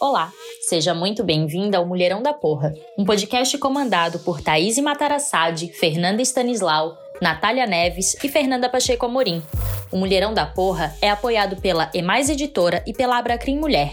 Olá, seja muito bem-vinda ao Mulherão da Porra, um podcast comandado por Thaís Matarassade, Fernanda Stanislau, Natália Neves e Fernanda Pacheco Amorim. O Mulherão da Porra é apoiado pela Emais Editora e pela Abracrim Mulher.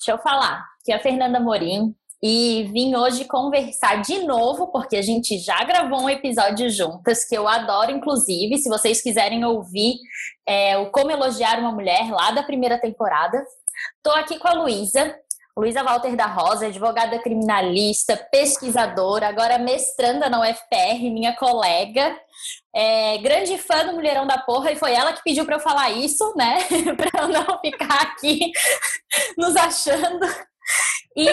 deixa eu falar que a Fernanda Morim e vim hoje conversar de novo, porque a gente já gravou um episódio juntas, que eu adoro, inclusive. Se vocês quiserem ouvir é, o Como Elogiar uma Mulher, lá da primeira temporada. Tô aqui com a Luísa, Luísa Walter da Rosa, advogada criminalista, pesquisadora, agora mestranda na UFPR, minha colega. É, grande fã do Mulherão da Porra, e foi ela que pediu para eu falar isso, né? para eu não ficar aqui nos achando. E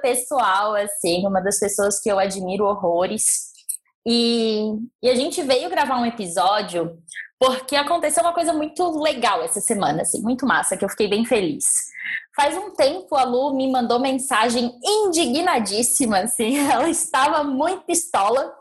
pessoal, assim, uma das pessoas que eu admiro horrores. E, e a gente veio gravar um episódio porque aconteceu uma coisa muito legal essa semana, assim, muito massa, que eu fiquei bem feliz. Faz um tempo a Lu me mandou mensagem indignadíssima, assim, ela estava muito pistola,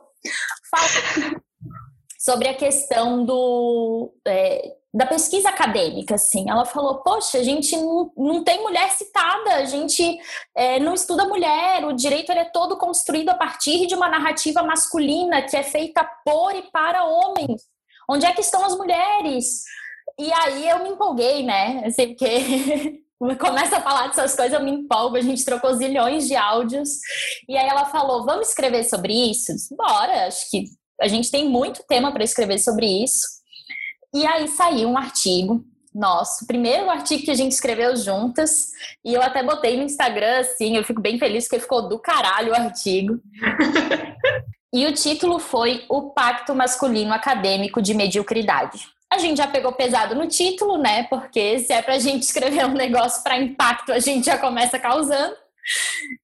sobre a questão do é, da pesquisa acadêmica, assim. Ela falou: Poxa, a gente não, não tem mulher citada, a gente é, não estuda mulher, o direito ele é todo construído a partir de uma narrativa masculina que é feita por e para homens. Onde é que estão as mulheres? E aí eu me empolguei, né? Assim, porque começa a falar dessas coisas, eu me empolgo. A gente trocou zilhões de áudios. E aí ela falou: Vamos escrever sobre isso? Bora, acho que a gente tem muito tema para escrever sobre isso. E aí saiu um artigo nosso, primeiro artigo que a gente escreveu juntas, e eu até botei no Instagram, assim, eu fico bem feliz porque ficou do caralho o artigo. e o título foi O Pacto Masculino Acadêmico de Mediocridade. A gente já pegou pesado no título, né? Porque se é pra gente escrever um negócio para impacto, a gente já começa causando.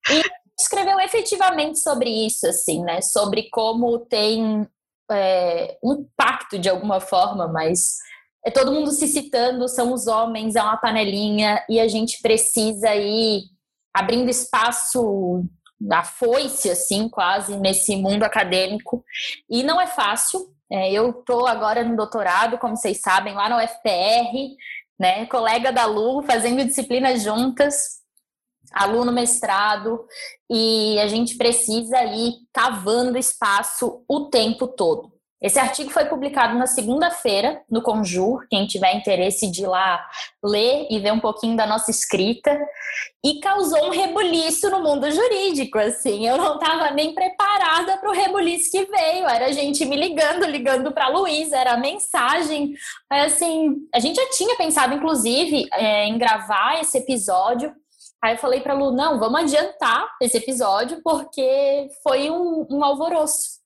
E escreveu efetivamente sobre isso, assim, né? Sobre como tem é, um pacto de alguma forma, mas é todo mundo se citando, são os homens, é uma panelinha, e a gente precisa ir abrindo espaço da foice, assim, quase, nesse mundo acadêmico. E não é fácil. É, eu estou agora no doutorado, como vocês sabem, lá no UFPR, né, colega da Lu, fazendo disciplinas juntas aluno mestrado, e a gente precisa ir cavando espaço o tempo todo. Esse artigo foi publicado na segunda-feira no Conjur, quem tiver interesse de ir lá ler e ver um pouquinho da nossa escrita, e causou um rebuliço no mundo jurídico, assim, eu não estava nem preparada para o rebuliço que veio, era gente me ligando, ligando para Luísa, era mensagem, assim, a gente já tinha pensado, inclusive, é, em gravar esse episódio, Aí eu falei pra Lu, não, vamos adiantar esse episódio, porque foi um, um alvoroço.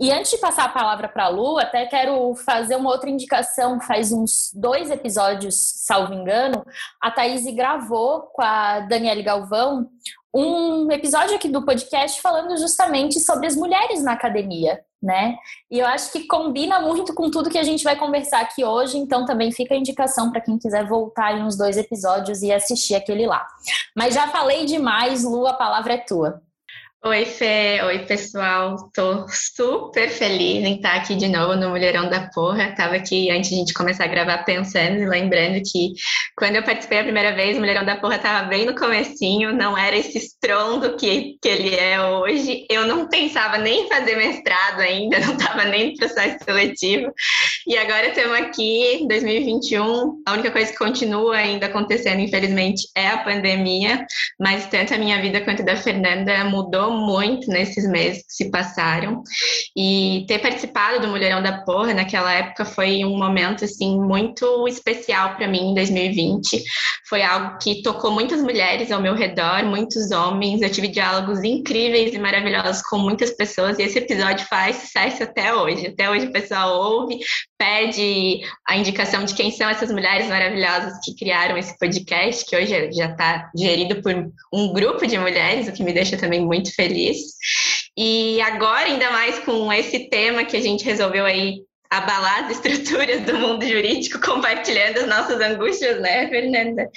E antes de passar a palavra para a Lu, até quero fazer uma outra indicação. Faz uns dois episódios, salvo engano, a Thaís gravou com a Daniele Galvão um episódio aqui do podcast falando justamente sobre as mulheres na academia né? E eu acho que combina muito com tudo que a gente vai conversar aqui hoje, então também fica a indicação para quem quiser voltar em uns dois episódios e assistir aquele lá. Mas já falei demais, Lu, a palavra é tua. Oi, Fê. Oi, pessoal. Tô super feliz em estar aqui de novo no Mulherão da Porra. Tava aqui antes de a gente começar a gravar pensando e lembrando que quando eu participei a primeira vez, o Mulherão da Porra tava bem no comecinho, não era esse estrondo que, que ele é hoje. Eu não pensava nem em fazer mestrado ainda, não tava nem no processo seletivo. E agora estamos aqui, em 2021. A única coisa que continua ainda acontecendo, infelizmente, é a pandemia, mas tanto a minha vida quanto a da Fernanda mudou muito nesses meses que se passaram. E ter participado do Mulherão da Porra naquela época foi um momento assim muito especial para mim em 2020. Foi algo que tocou muitas mulheres ao meu redor, muitos homens. Eu tive diálogos incríveis e maravilhosos com muitas pessoas e esse episódio faz sucesso até hoje. Até hoje o pessoal ouve, pede a indicação de quem são essas mulheres maravilhosas que criaram esse podcast, que hoje já está gerido por um grupo de mulheres, o que me deixa também muito feliz. E agora, ainda mais com esse tema que a gente resolveu aí abalar as estruturas do mundo jurídico, compartilhando as nossas angústias, né, Fernanda?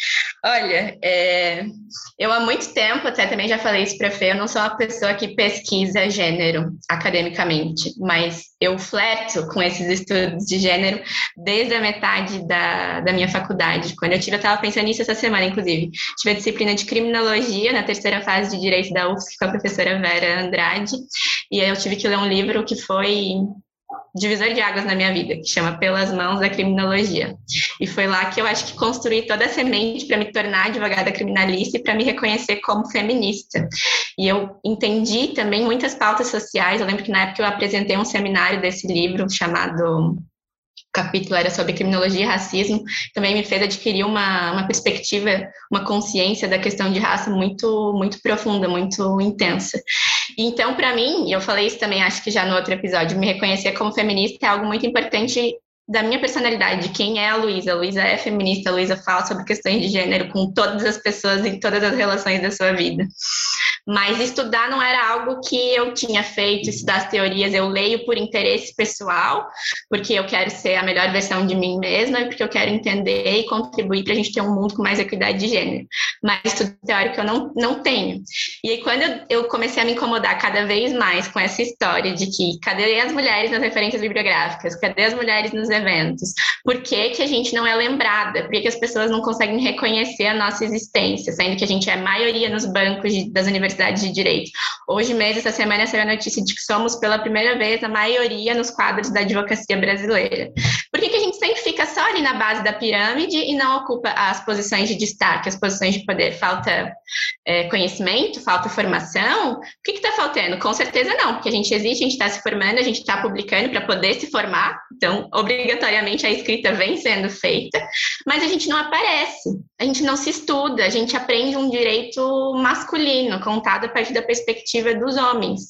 Olha, é, eu há muito tempo, até também já falei isso para Fê, eu não sou uma pessoa que pesquisa gênero academicamente, mas eu flerto com esses estudos de gênero desde a metade da, da minha faculdade. Quando eu tive, eu estava pensando nisso essa semana, inclusive. Tive a disciplina de criminologia na terceira fase de direito da UFSC com a professora Vera Andrade, e eu tive que ler um livro que foi divisor de águas na minha vida, que chama Pelas Mãos da Criminologia. E foi lá que eu acho que construí toda a semente para me tornar advogada criminalista e para me reconhecer como feminista. E eu entendi também muitas pautas sociais. Eu lembro que na época eu apresentei um seminário desse livro chamado capítulo era sobre criminologia e racismo, também me fez adquirir uma, uma perspectiva, uma consciência da questão de raça muito, muito profunda, muito intensa. Então, para mim, eu falei isso também, acho que já no outro episódio, me reconhecer como feminista é algo muito importante da minha personalidade, de quem é a Luísa. A Luísa é feminista, a Luísa fala sobre questões de gênero com todas as pessoas em todas as relações da sua vida. Mas estudar não era algo que eu tinha feito, estudar as teorias, eu leio por interesse pessoal, porque eu quero ser a melhor versão de mim mesma e porque eu quero entender e contribuir para a gente ter um mundo com mais equidade de gênero. Mas estudo teórico eu não, não tenho. E aí, quando eu comecei a me incomodar cada vez mais com essa história de que cadê as mulheres nas referências bibliográficas, cadê as mulheres nos eventos, por que, que a gente não é lembrada, por que, que as pessoas não conseguem reconhecer a nossa existência, sendo que a gente é maioria nos bancos de, das universidades Universidade de Direito. Hoje mesmo, essa semana, saiu a notícia de que somos, pela primeira vez, a maioria nos quadros da advocacia brasileira. Por que, que a gente sempre fica só ali na base da pirâmide e não ocupa as posições de destaque, as posições de poder? Falta é, conhecimento? Falta formação? O que está faltando? Com certeza não, porque a gente existe, a gente está se formando, a gente está publicando para poder se formar, então, obrigatoriamente, a escrita vem sendo feita, mas a gente não aparece, a gente não se estuda, a gente aprende um direito masculino, com a partir da perspectiva dos homens.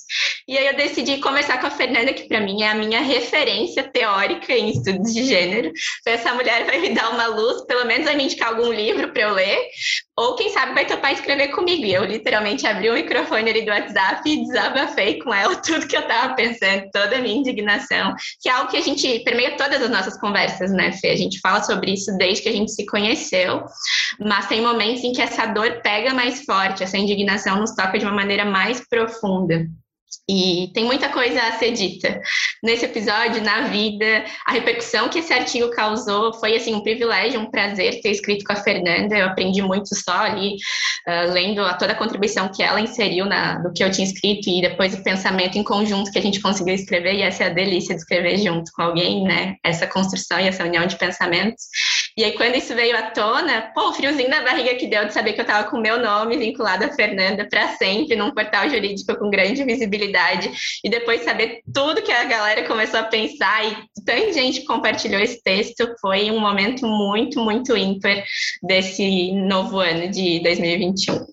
E aí eu decidi conversar com a Fernanda, que para mim é a minha referência teórica em estudos de gênero. Então, essa mulher vai me dar uma luz, pelo menos vai me indicar algum livro para eu ler, ou quem sabe vai topar escrever comigo. E eu literalmente abri o microfone ali do WhatsApp e desabafei com ela tudo que eu estava pensando, toda a minha indignação, que é algo que a gente permeia todas as nossas conversas, né, Fê? A gente fala sobre isso desde que a gente se conheceu, mas tem momentos em que essa dor pega mais forte, essa indignação nos toca de uma maneira mais profunda. E tem muita coisa a ser dita nesse episódio, na vida. A repercussão que esse artigo causou foi assim um privilégio, um prazer ter escrito com a Fernanda. Eu aprendi muito só ali, uh, lendo a toda a contribuição que ela inseriu na, do que eu tinha escrito e depois o pensamento em conjunto que a gente conseguiu escrever. E essa é a delícia de escrever junto com alguém, né? Essa construção e essa união de pensamentos. E aí, quando isso veio à tona, pô, o friozinho na barriga que deu de saber que eu estava com o meu nome vinculado a Fernanda para sempre num portal jurídico com grande visibilidade e depois saber tudo que a galera começou a pensar e tanta gente compartilhou esse texto, foi um momento muito, muito ímpar desse novo ano de 2021.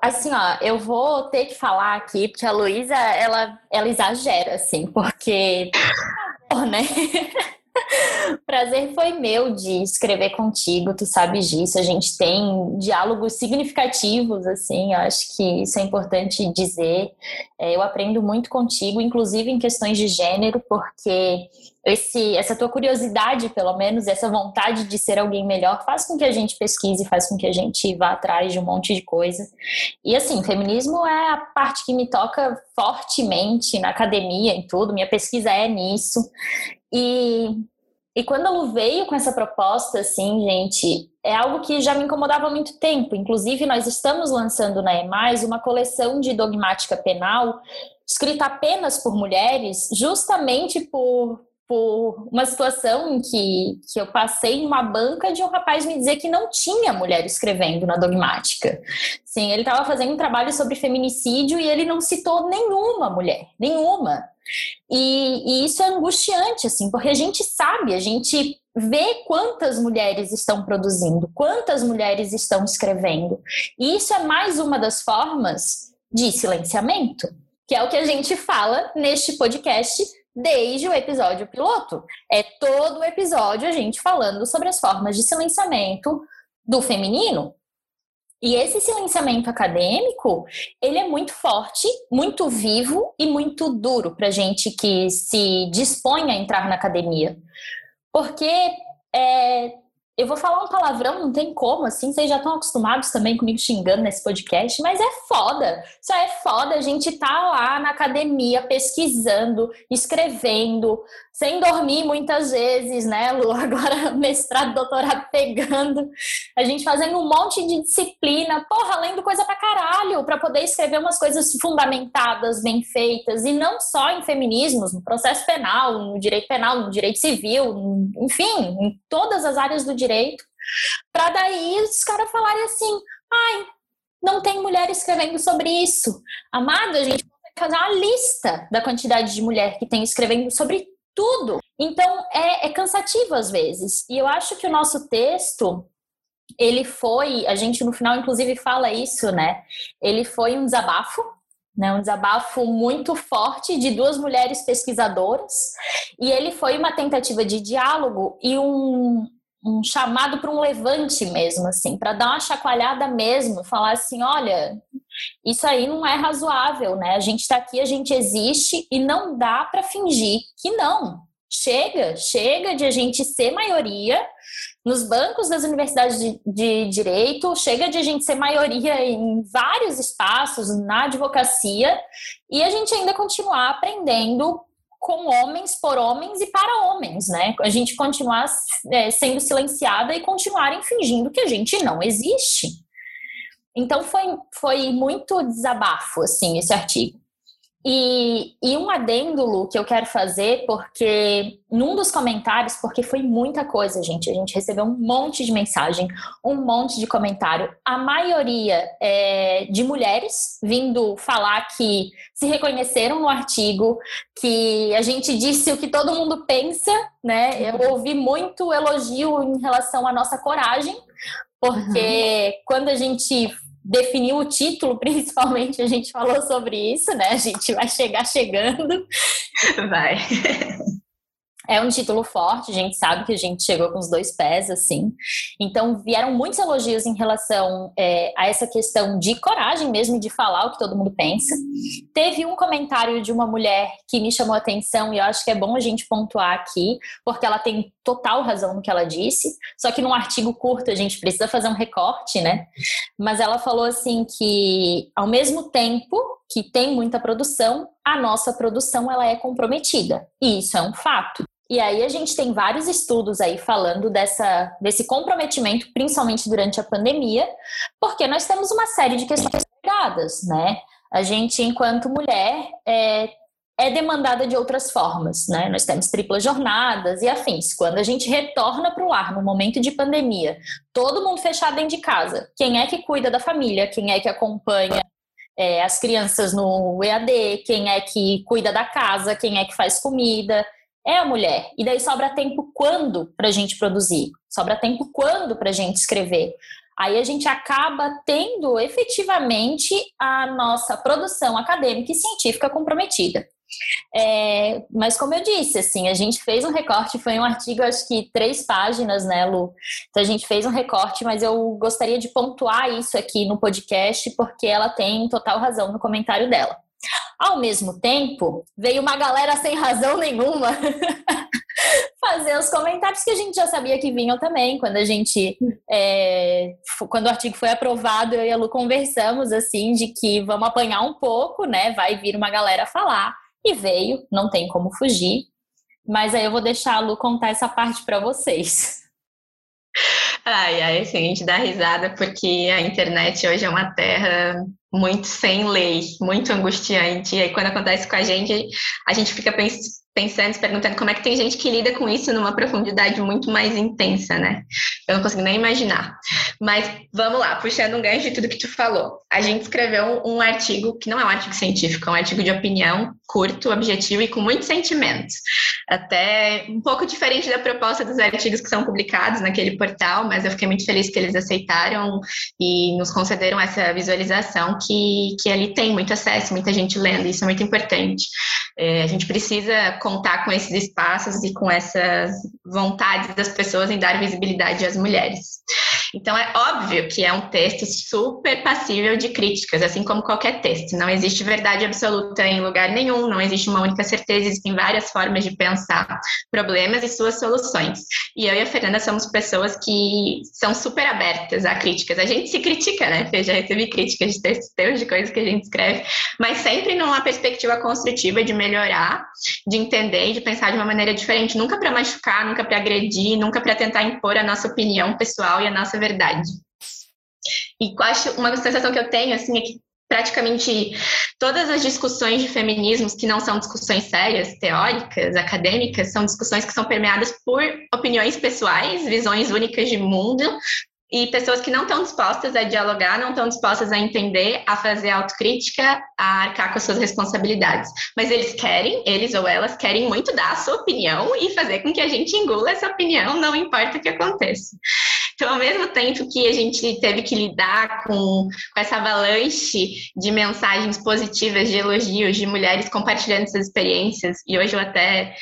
Assim, ó, eu vou ter que falar aqui, porque a Luísa, ela, ela exagera, assim, porque. né? Prazer foi meu de escrever contigo, tu sabes disso. A gente tem diálogos significativos, assim, eu acho que isso é importante dizer. É, eu aprendo muito contigo, inclusive em questões de gênero, porque esse, essa tua curiosidade, pelo menos, essa vontade de ser alguém melhor, faz com que a gente pesquise, faz com que a gente vá atrás de um monte de coisa. E assim, feminismo é a parte que me toca fortemente na academia, em tudo, minha pesquisa é nisso. E, e quando Lu veio com essa proposta, assim, gente, é algo que já me incomodava há muito tempo. Inclusive, nós estamos lançando na EMAIS uma coleção de dogmática penal escrita apenas por mulheres, justamente por por uma situação em que, que eu passei em uma banca de um rapaz me dizer que não tinha mulher escrevendo na dogmática. Sim, ele estava fazendo um trabalho sobre feminicídio e ele não citou nenhuma mulher, nenhuma. E, e, isso é angustiante, assim, porque a gente sabe, a gente vê quantas mulheres estão produzindo, quantas mulheres estão escrevendo. E isso é mais uma das formas de silenciamento, que é o que a gente fala neste podcast desde o episódio piloto. É todo o episódio a gente falando sobre as formas de silenciamento do feminino. E esse silenciamento acadêmico, ele é muito forte, muito vivo e muito duro para gente que se dispõe a entrar na academia. Porque é, eu vou falar um palavrão, não tem como, assim, vocês já estão acostumados também comigo xingando nesse podcast, mas é foda. Isso é foda, a gente tá lá na academia pesquisando, escrevendo, sem dormir muitas vezes, né, Lu? Agora mestrado, doutorado pegando, a gente fazendo um monte de disciplina, porra, lendo coisa pra caralho, pra poder escrever umas coisas fundamentadas, bem feitas, e não só em feminismos, no processo penal, no direito penal, no direito civil, enfim, em todas as áreas do direito, para daí os caras falarem assim, ai, não tem mulher escrevendo sobre isso. Amado, a gente fazer uma lista da quantidade de mulher que tem escrevendo sobre tudo. Então é, é cansativo às vezes. E eu acho que o nosso texto ele foi, a gente no final inclusive fala isso, né? Ele foi um desabafo, né? Um desabafo muito forte de duas mulheres pesquisadoras, e ele foi uma tentativa de diálogo e um, um chamado para um levante mesmo, assim, para dar uma chacoalhada mesmo, falar assim, olha, isso aí não é razoável, né? A gente está aqui, a gente existe e não dá para fingir que não. Chega, chega de a gente ser maioria nos bancos das universidades de, de direito, chega de a gente ser maioria em vários espaços na advocacia e a gente ainda continuar aprendendo com homens, por homens e para homens, né? A gente continuar é, sendo silenciada e continuarem fingindo que a gente não existe. Então foi, foi muito desabafo, assim, esse artigo. E, e um adêndulo que eu quero fazer, porque num dos comentários, porque foi muita coisa, gente, a gente recebeu um monte de mensagem, um monte de comentário, a maioria é de mulheres vindo falar que se reconheceram no artigo, que a gente disse o que todo mundo pensa, né? Eu ouvi muito elogio em relação à nossa coragem, porque uhum. quando a gente definiu o título, principalmente, a gente falou sobre isso, né? A gente vai chegar chegando. Vai. É um título forte, a gente sabe que a gente chegou com os dois pés, assim. Então, vieram muitos elogios em relação é, a essa questão de coragem mesmo de falar o que todo mundo pensa. Teve um comentário de uma mulher que me chamou a atenção e eu acho que é bom a gente pontuar aqui, porque ela tem total razão no que ela disse, só que num artigo curto a gente precisa fazer um recorte, né? Mas ela falou assim que, ao mesmo tempo que tem muita produção, a nossa produção ela é comprometida. E isso é um fato. E aí a gente tem vários estudos aí falando dessa, desse comprometimento, principalmente durante a pandemia, porque nós temos uma série de questões ligadas, né? A gente, enquanto mulher, é, é demandada de outras formas, né? Nós temos triplas jornadas e afins. Quando a gente retorna para o lar no momento de pandemia, todo mundo fechado dentro de casa, quem é que cuida da família? Quem é que acompanha é, as crianças no EAD? Quem é que cuida da casa? Quem é que faz comida? é a mulher. E daí sobra tempo quando para a gente produzir? Sobra tempo quando para a gente escrever? Aí a gente acaba tendo efetivamente a nossa produção acadêmica e científica comprometida. É, mas como eu disse, assim, a gente fez um recorte, foi um artigo, acho que três páginas, né, Lu? Então a gente fez um recorte, mas eu gostaria de pontuar isso aqui no podcast, porque ela tem total razão no comentário dela. Ao mesmo tempo, veio uma galera sem razão nenhuma fazer os comentários que a gente já sabia que vinham também. Quando a gente, é, quando o artigo foi aprovado, eu e a Lu conversamos assim de que vamos apanhar um pouco, né? Vai vir uma galera falar e veio, não tem como fugir. Mas aí eu vou deixar a Lu contar essa parte para vocês. Ai, ai, assim, a gente dá risada porque a internet hoje é uma terra muito sem lei, muito angustiante. E aí, quando acontece com a gente, a gente fica pensando, se perguntando como é que tem gente que lida com isso numa profundidade muito mais intensa, né? Eu não consigo nem imaginar. Mas vamos lá, puxando um gancho de tudo que tu falou. A gente escreveu um artigo que não é um artigo científico, é um artigo de opinião, curto, objetivo e com muitos sentimentos. Até um pouco diferente da proposta dos artigos que são publicados naquele portal, mas eu fiquei muito feliz que eles aceitaram e nos concederam essa visualização que, que ali tem muito acesso, muita gente lendo, isso é muito importante. É, a gente precisa contar com esses espaços e com essas vontades das pessoas em dar visibilidade às mulheres. Então, é óbvio que é um texto super passível de críticas, assim como qualquer texto. Não existe verdade absoluta em lugar nenhum, não existe uma única certeza, existem várias formas de pensar problemas e suas soluções. E eu e a Fernanda somos pessoas que são super abertas a críticas. A gente se critica, né? Eu já recebi críticas de textos teus, de coisas que a gente escreve, mas sempre numa perspectiva construtiva de melhorar, de entender e de pensar de uma maneira diferente, nunca para machucar, nunca para agredir, nunca para tentar impor a nossa opinião pessoal e a nossa verdade. E acho uma sensação que eu tenho assim é que praticamente todas as discussões de feminismos que não são discussões sérias, teóricas, acadêmicas, são discussões que são permeadas por opiniões pessoais, visões únicas de mundo, e pessoas que não estão dispostas a dialogar, não estão dispostas a entender, a fazer autocrítica, a arcar com as suas responsabilidades. Mas eles querem, eles ou elas querem muito dar a sua opinião e fazer com que a gente engula essa opinião, não importa o que aconteça. Então, ao mesmo tempo que a gente teve que lidar com, com essa avalanche de mensagens positivas, de elogios, de mulheres compartilhando suas experiências, e hoje eu até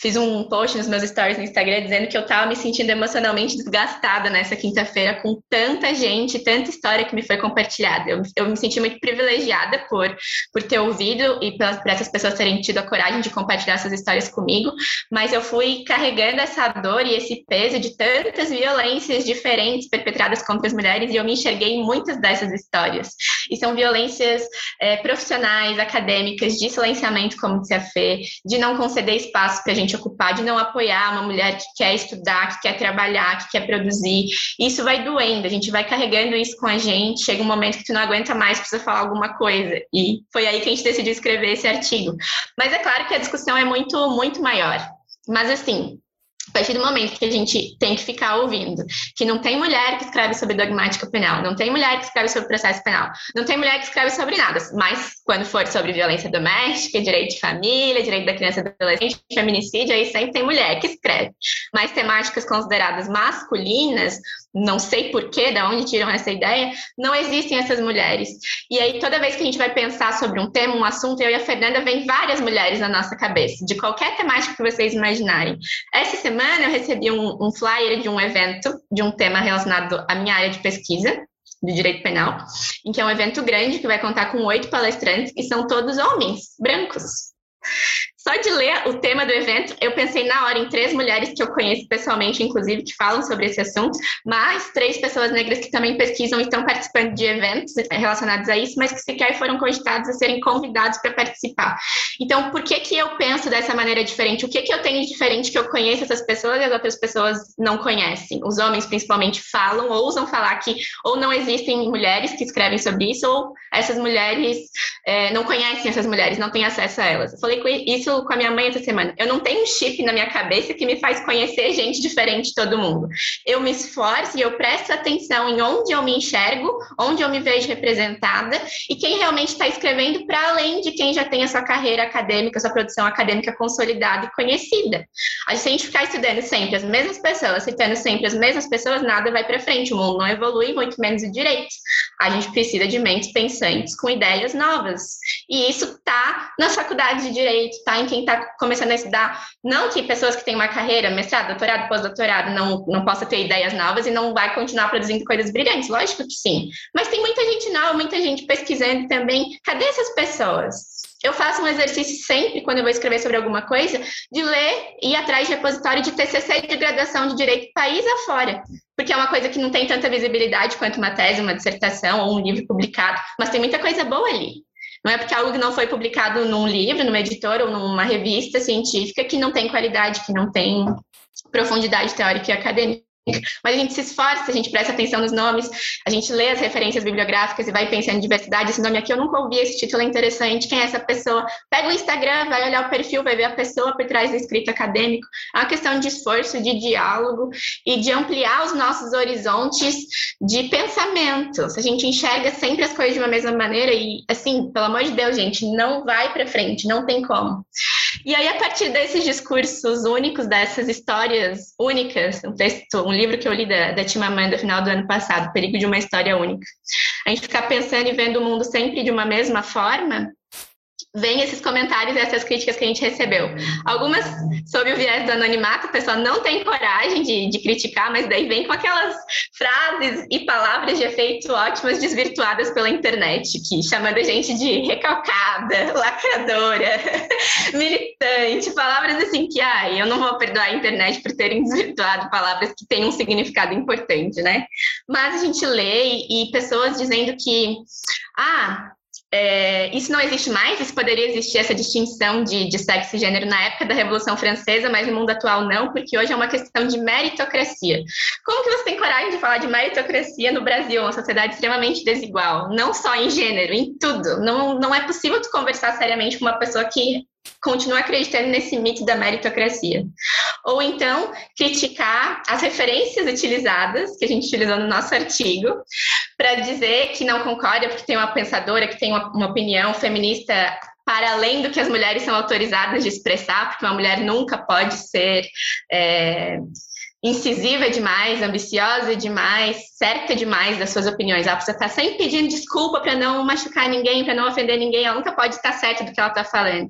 fiz um post nos meus stories no Instagram dizendo que eu estava me sentindo emocionalmente desgastada nessa quinta-feira com tanta gente, tanta história que me foi compartilhada. Eu, eu me senti muito privilegiada por, por ter ouvido e por essas pessoas terem tido a coragem de compartilhar essas histórias comigo, mas eu fui carregando essa dor e esse peso de tantas violências diferentes perpetradas contra as mulheres e eu me enxerguei em muitas dessas histórias. E são violências é, profissionais, acadêmicas, de silenciamento, como disse a Fê, de não conceder espaço para a gente gente ocupar, de não apoiar uma mulher que quer estudar, que quer trabalhar, que quer produzir. Isso vai doendo, a gente vai carregando isso com a gente. Chega um momento que tu não aguenta mais, precisa falar alguma coisa. E foi aí que a gente decidiu escrever esse artigo. Mas é claro que a discussão é muito, muito maior. Mas assim, a partir do momento que a gente tem que ficar ouvindo que não tem mulher que escreve sobre dogmática penal, não tem mulher que escreve sobre processo penal, não tem mulher que escreve sobre nada, mas quando for sobre violência doméstica, direito de família, direito da criança e do adolescente, feminicídio, aí sempre tem mulher que escreve. Mas temáticas consideradas masculinas, não sei porquê, de onde tiram essa ideia, não existem essas mulheres. E aí, toda vez que a gente vai pensar sobre um tema, um assunto, eu e a Fernanda, vem várias mulheres na nossa cabeça, de qualquer temática que vocês imaginarem. Essa semana eu recebi um, um flyer de um evento, de um tema relacionado à minha área de pesquisa, de direito penal, em que é um evento grande que vai contar com oito palestrantes e são todos homens, brancos. Só de ler o tema do evento, eu pensei na hora em três mulheres que eu conheço pessoalmente, inclusive, que falam sobre esse assunto, mais três pessoas negras que também pesquisam e estão participando de eventos relacionados a isso, mas que sequer foram cogitados a serem convidados para participar. Então, por que, que eu penso dessa maneira diferente? O que, que eu tenho de diferente que eu conheço essas pessoas e as outras pessoas não conhecem? Os homens, principalmente, falam, ousam falar que ou não existem mulheres que escrevem sobre isso, ou essas mulheres é, não conhecem essas mulheres, não têm acesso a elas. Eu falei com isso isso com a minha mãe essa semana. Eu não tenho um chip na minha cabeça que me faz conhecer gente diferente de todo mundo. Eu me esforço e eu presto atenção em onde eu me enxergo, onde eu me vejo representada e quem realmente está escrevendo para além de quem já tem a sua carreira acadêmica, sua produção acadêmica consolidada e conhecida. A gente ficar estudando sempre as mesmas pessoas, citando sempre as mesmas pessoas, nada vai para frente. O mundo não evolui, muito menos o direito. A gente precisa de mentes pensantes com ideias novas. E isso está nas faculdades de direito, em quem está começando a estudar. Não que pessoas que têm uma carreira, mestrado, doutorado, pós-doutorado, não, não possa ter ideias novas e não vai continuar produzindo coisas brilhantes. Lógico que sim. Mas tem muita gente nova, muita gente pesquisando também. Cadê essas pessoas? Eu faço um exercício sempre, quando eu vou escrever sobre alguma coisa, de ler e ir atrás de repositório de TCC de graduação de direito país afora. Porque é uma coisa que não tem tanta visibilidade quanto uma tese, uma dissertação ou um livro publicado, mas tem muita coisa boa ali. Não é porque algo não foi publicado num livro, numa editora ou numa revista científica que não tem qualidade, que não tem profundidade teórica e acadêmica. Mas a gente se esforça, a gente presta atenção nos nomes, a gente lê as referências bibliográficas e vai pensando em diversidade. Esse nome aqui eu nunca ouvi, esse título é interessante. Quem é essa pessoa? Pega o Instagram, vai olhar o perfil, vai ver a pessoa por trás do escrito acadêmico. É uma questão de esforço, de diálogo e de ampliar os nossos horizontes de pensamento. Se a gente enxerga sempre as coisas de uma mesma maneira e, assim, pelo amor de Deus, gente, não vai para frente, não tem como. E aí, a partir desses discursos únicos, dessas histórias únicas, um texto, um livro que eu li da, da Timamanda no final do ano passado, Perigo de uma História Única, a gente ficar pensando e vendo o mundo sempre de uma mesma forma, vem esses comentários e essas críticas que a gente recebeu. Algumas sob o viés do anonimato, a pessoa não tem coragem de, de, criticar, mas daí vem com aquelas frases e palavras de efeito ótimas desvirtuadas pela internet, que chamando a gente de recalcada, lacradora, militante, palavras assim que, ai, eu não vou perdoar a internet por terem desvirtuado palavras que têm um significado importante, né? Mas a gente lê e pessoas dizendo que, ah, é, isso não existe mais, isso poderia existir essa distinção de, de sexo e gênero na época da Revolução Francesa, mas no mundo atual não, porque hoje é uma questão de meritocracia. Como que você tem coragem de falar de meritocracia no Brasil, uma sociedade extremamente desigual, não só em gênero, em tudo? Não, não é possível tu conversar seriamente com uma pessoa que continua acreditando nesse mito da meritocracia. Ou então, criticar as referências utilizadas, que a gente utilizou no nosso artigo, para dizer que não concorda porque tem uma pensadora que tem uma, uma opinião feminista para além do que as mulheres são autorizadas de expressar, porque uma mulher nunca pode ser é, incisiva demais, ambiciosa demais, certa demais das suas opiniões. Ela precisa estar sempre pedindo desculpa para não machucar ninguém, para não ofender ninguém. Ela nunca pode estar certa do que ela está falando.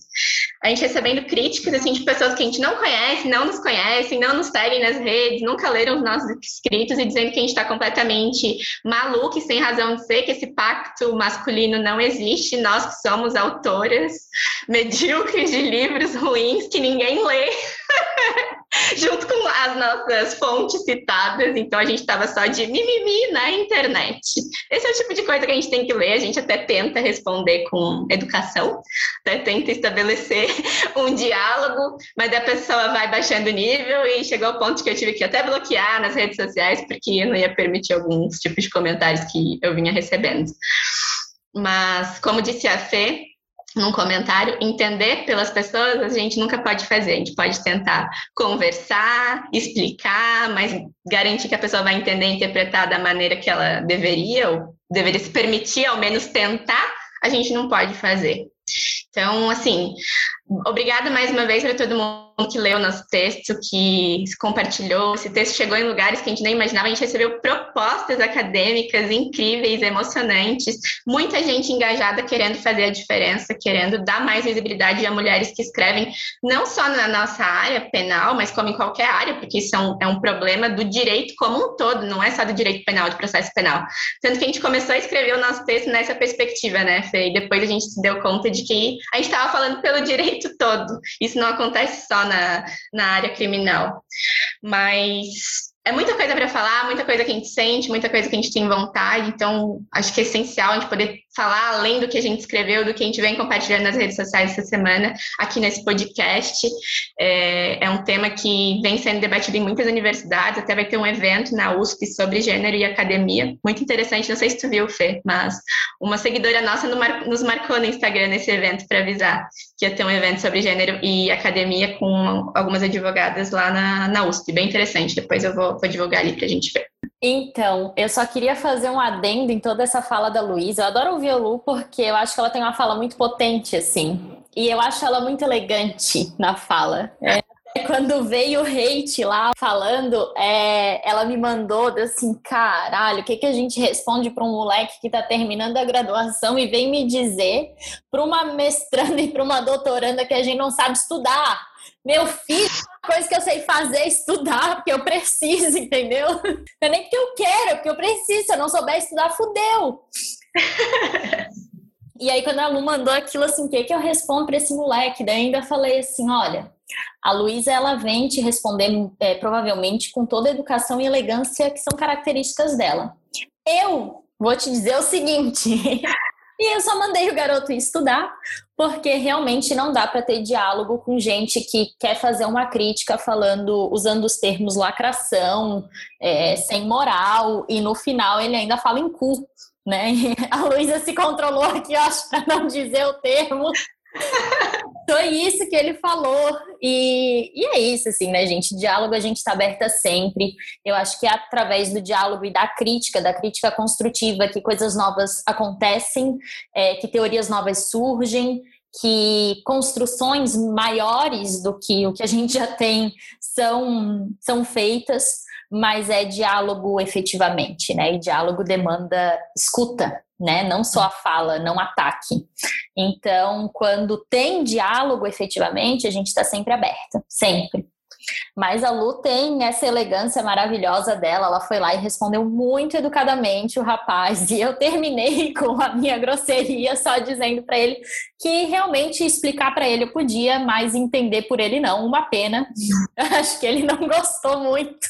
A gente recebendo críticas assim de pessoas que a gente não conhece, não nos conhecem, não nos seguem nas redes, nunca leram os nossos escritos e dizendo que a gente está completamente maluco e sem razão de ser, que esse pacto masculino não existe. Nós que somos autoras medíocres de livros ruins que ninguém lê. junto com as nossas fontes citadas, então a gente estava só de mimimi na internet. Esse é o tipo de coisa que a gente tem que ler, a gente até tenta responder com educação, até tenta estabelecer um diálogo, mas a pessoa vai baixando o nível e chegou ao ponto que eu tive que até bloquear nas redes sociais, porque não ia permitir alguns tipos de comentários que eu vinha recebendo. Mas, como disse a Fê, num comentário, entender pelas pessoas, a gente nunca pode fazer. A gente pode tentar conversar, explicar, mas garantir que a pessoa vai entender e interpretar da maneira que ela deveria, ou deveria se permitir, ao menos tentar, a gente não pode fazer. Então, assim, obrigada mais uma vez para todo mundo que leu nosso texto, que compartilhou. Esse texto chegou em lugares que a gente nem imaginava. A gente recebeu propostas acadêmicas incríveis, emocionantes. Muita gente engajada querendo fazer a diferença, querendo dar mais visibilidade a mulheres que escrevem, não só na nossa área penal, mas como em qualquer área, porque isso é um, é um problema do direito como um todo, não é só do direito penal, do processo penal. Tanto que a gente começou a escrever o nosso texto nessa perspectiva, né, Fê? E depois a gente se deu conta de que a gente estava falando pelo direito todo. Isso não acontece só na, na área criminal. Mas é muita coisa para falar, muita coisa que a gente sente, muita coisa que a gente tem vontade, então acho que é essencial a gente poder falar além do que a gente escreveu, do que a gente vem compartilhando nas redes sociais essa semana, aqui nesse podcast. É, é um tema que vem sendo debatido em muitas universidades, até vai ter um evento na USP sobre gênero e academia, muito interessante, não sei se tu viu, Fê, mas uma seguidora nossa nos marcou no Instagram nesse evento para avisar que ia ter um evento sobre gênero e academia com algumas advogadas lá na, na USP, bem interessante, depois eu vou vou, divulgar ali para a gente ver. Então, eu só queria fazer um adendo em toda essa fala da Luísa. Eu adoro ouvir a Lu porque eu acho que ela tem uma fala muito potente, assim. E eu acho ela muito elegante na fala. É, quando veio o hate lá falando, é, ela me mandou assim, caralho, o que, que a gente responde para um moleque que está terminando a graduação e vem me dizer para uma mestranda e para uma doutoranda que a gente não sabe estudar? Meu filho, a coisa que eu sei fazer é estudar, porque eu preciso, entendeu? Não é nem porque eu quero, é porque eu preciso. Se eu não souber estudar, fudeu. e aí, quando a Lu mandou aquilo assim, o que, que eu respondo para esse moleque? Daí ainda falei assim: olha, a Luísa ela vem te responder é, provavelmente com toda a educação e elegância que são características dela. Eu vou te dizer o seguinte: E eu só mandei o garoto estudar, porque realmente não dá para ter diálogo com gente que quer fazer uma crítica falando, usando os termos lacração, é, sem moral, e no final ele ainda fala em cu. Né? A Luísa se controlou aqui, acho, para não dizer o termo. Foi isso que ele falou. E, e é isso, assim, né, gente? Diálogo a gente está aberta sempre. Eu acho que é através do diálogo e da crítica, da crítica construtiva, que coisas novas acontecem, é, que teorias novas surgem, que construções maiores do que o que a gente já tem são, são feitas mas é diálogo efetivamente, né? E diálogo demanda escuta, né? Não só a fala, não ataque. Então, quando tem diálogo efetivamente, a gente está sempre aberta, sempre. Mas a Lu tem essa elegância maravilhosa dela. Ela foi lá e respondeu muito educadamente o rapaz. E eu terminei com a minha grosseria, só dizendo para ele que realmente explicar para ele eu podia, mas entender por ele não. Uma pena. Acho que ele não gostou muito.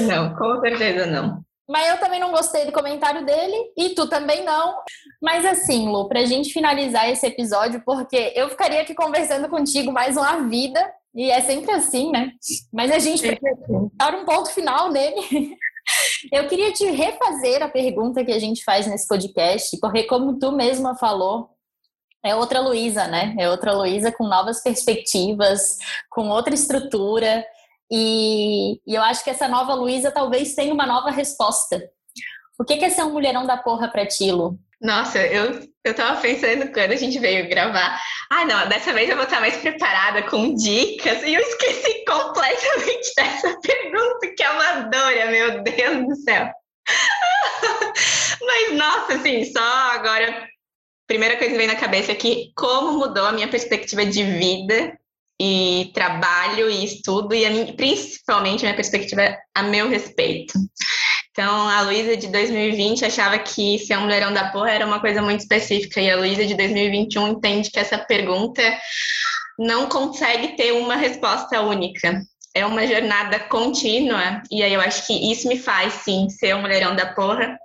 Não, com certeza não. Mas eu também não gostei do comentário dele e tu também não. Mas assim, Lu, pra gente finalizar esse episódio, porque eu ficaria aqui conversando contigo mais uma vida, e é sempre assim, né? Mas a gente dar um ponto final nele. Eu queria te refazer a pergunta que a gente faz nesse podcast, porque como tu mesma falou, é outra Luísa, né? É outra Luísa com novas perspectivas, com outra estrutura. E, e eu acho que essa nova Luísa talvez tenha uma nova resposta. O que é ser um mulherão da porra pra ti, Lu? Nossa, eu, eu tava pensando quando a gente veio gravar. Ah, não, dessa vez eu vou estar mais preparada com dicas. E eu esqueci completamente dessa pergunta, que amadora, meu Deus do céu. Mas, nossa, assim, só agora. Primeira coisa que vem na cabeça é que como mudou a minha perspectiva de vida e trabalho e estudo, e a minha, principalmente a minha perspectiva a meu respeito. Então, a Luísa de 2020 achava que ser um mulherão da porra era uma coisa muito específica, e a Luísa de 2021 entende que essa pergunta não consegue ter uma resposta única. É uma jornada contínua, e aí eu acho que isso me faz, sim, ser um mulherão da porra.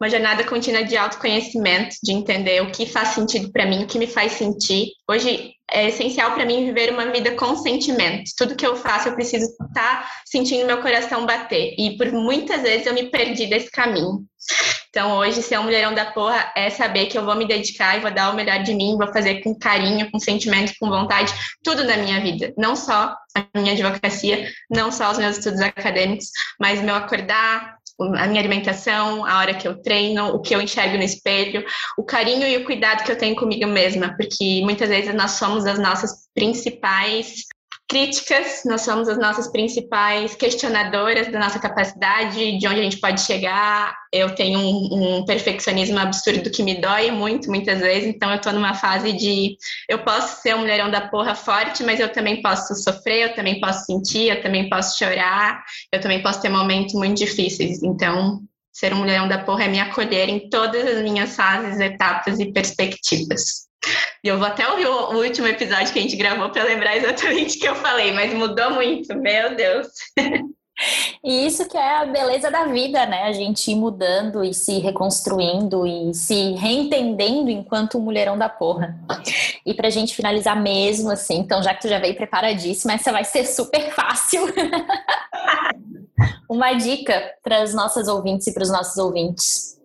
Uma jornada contínua de autoconhecimento, de entender o que faz sentido para mim, o que me faz sentir. Hoje, é essencial para mim viver uma vida com sentimento. Tudo que eu faço, eu preciso estar tá sentindo meu coração bater. E por muitas vezes eu me perdi desse caminho. Então, hoje, ser um mulherão da porra é saber que eu vou me dedicar e vou dar o melhor de mim, vou fazer com carinho, com sentimento, com vontade, tudo na minha vida. Não só a minha advocacia, não só os meus estudos acadêmicos, mas meu acordar, a minha alimentação, a hora que eu treino, o que eu enxergo no espelho, o carinho e o cuidado que eu tenho comigo mesma, porque muitas vezes nós somos as nossas principais críticas, nós somos as nossas principais questionadoras da nossa capacidade, de onde a gente pode chegar. Eu tenho um, um perfeccionismo absurdo que me dói muito, muitas vezes, então eu estou numa fase de eu posso ser um mulherão da porra forte, mas eu também posso sofrer, eu também posso sentir, eu também posso chorar, eu também posso ter momentos muito difíceis. Então, ser um mulherão da porra é me acolher em todas as minhas fases, etapas e perspectivas. E eu vou até ouvir o, último episódio que a gente gravou para lembrar exatamente o que eu falei, mas mudou muito, meu Deus. E isso que é a beleza da vida, né? A gente ir mudando e se reconstruindo e se reentendendo enquanto mulherão da porra. E pra gente finalizar mesmo, assim, então já que tu já veio preparadíssima, essa vai ser super fácil. Uma dica para as nossas ouvintes e para os nossos ouvintes.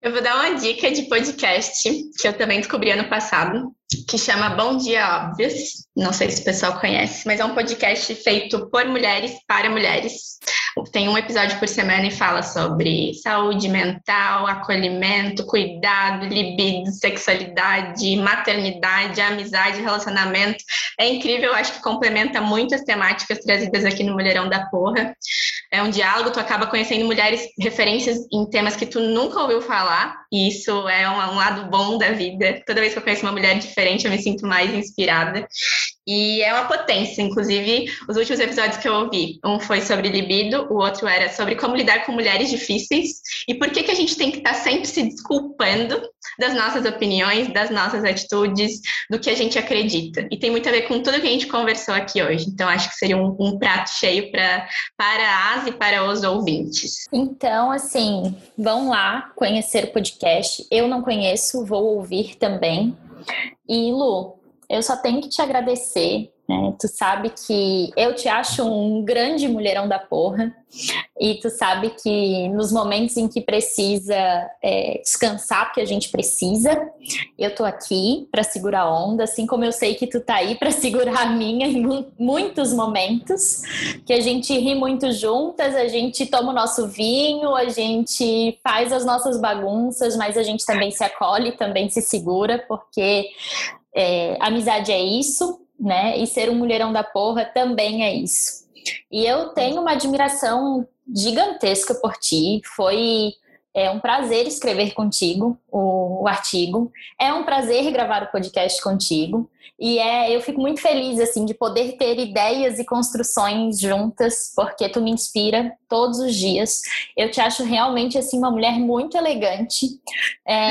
Eu vou dar uma dica de podcast que eu também descobri ano passado, que chama Bom Dia Óbvios. Não sei se o pessoal conhece, mas é um podcast feito por mulheres para mulheres. Tem um episódio por semana e fala sobre saúde mental, acolhimento, cuidado, libido, sexualidade, maternidade, amizade, relacionamento. É incrível, acho que complementa muitas temáticas trazidas aqui no Mulherão da Porra. É um diálogo, tu acaba conhecendo mulheres, referências em temas que tu nunca ouviu falar, e isso é um, um lado bom da vida. Toda vez que eu conheço uma mulher diferente, eu me sinto mais inspirada. E é uma potência, inclusive, os últimos episódios que eu ouvi, um foi sobre libido, o outro era sobre como lidar com mulheres difíceis e por que, que a gente tem que estar tá sempre se desculpando das nossas opiniões, das nossas atitudes, do que a gente acredita. E tem muito a ver com tudo que a gente conversou aqui hoje. Então, acho que seria um, um prato cheio pra, para as e para os ouvintes. Então, assim, vão lá conhecer o podcast. Eu não conheço, vou ouvir também. E Lu, eu só tenho que te agradecer. Né? Tu sabe que eu te acho um grande mulherão da porra. E tu sabe que nos momentos em que precisa é, descansar, porque a gente precisa, eu tô aqui para segurar a onda, assim como eu sei que tu tá aí para segurar a minha em muitos momentos, que a gente ri muito juntas, a gente toma o nosso vinho, a gente faz as nossas bagunças, mas a gente também se acolhe, também se segura, porque é, amizade é isso, né? E ser um mulherão da porra também é isso. E eu tenho uma admiração gigantesca por ti. Foi é um prazer escrever contigo o, o, artigo. É um prazer gravar o podcast contigo. E é, eu fico muito feliz assim de poder ter ideias e construções juntas, porque tu me inspira todos os dias. Eu te acho realmente assim uma mulher muito elegante. É,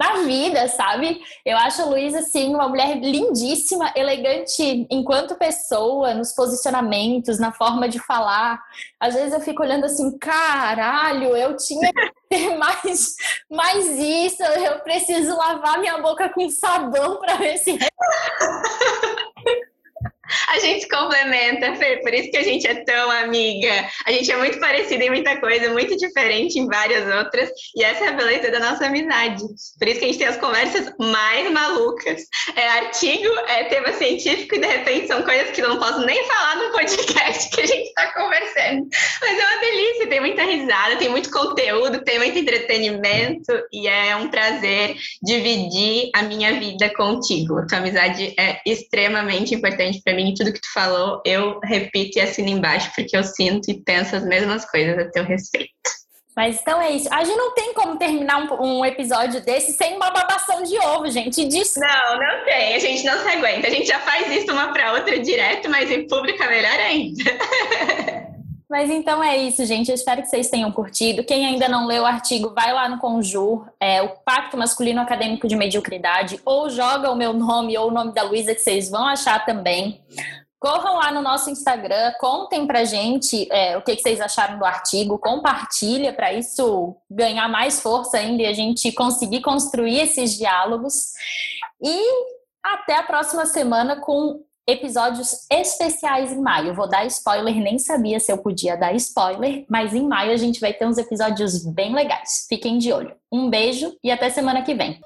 na vida, sabe? Eu acho a Luísa, assim, uma mulher lindíssima, elegante enquanto pessoa, nos posicionamentos, na forma de falar. Às vezes eu fico olhando assim, caralho, eu tinha que ter mais, mais isso, eu preciso lavar minha boca com sabão para ver se. A gente complementa, Fê, por isso que a gente é tão amiga. A gente é muito parecida em muita coisa, muito diferente em várias outras, e essa é a beleza da nossa amizade. Por isso que a gente tem as conversas mais malucas. É artigo, é tema científico, e de repente são coisas que eu não posso nem falar no podcast que a gente está conversando. Mas é uma delícia, tem muita risada, tem muito conteúdo, tem muito entretenimento, e é um prazer dividir a minha vida contigo. A tua amizade é extremamente importante para mim, tudo que tu falou, eu repito e assino embaixo, porque eu sinto e penso as mesmas coisas a teu respeito. Mas então é isso. A gente não tem como terminar um, um, episódio desse sem uma babação de ovo, gente. Disso. Não, não tem. A gente não se aguenta. A gente já faz isso uma para outra direto, mas em público é melhor ainda. Mas então é isso, gente. Eu espero que vocês tenham curtido. Quem ainda não leu o artigo, vai lá no Conjur, é, o Pacto Masculino Acadêmico de Mediocridade, ou joga o meu nome ou o nome da Luísa, que vocês vão achar também. Corram lá no nosso Instagram, contem pra gente é, o que, que vocês acharam do artigo, compartilha para isso ganhar mais força ainda e a gente conseguir construir esses diálogos. E até a próxima semana com episódios especiais em maio. Vou dar spoiler, nem sabia se eu podia dar spoiler, mas em maio a gente vai ter uns episódios bem legais. Fiquem de olho. Um beijo e até semana que vem.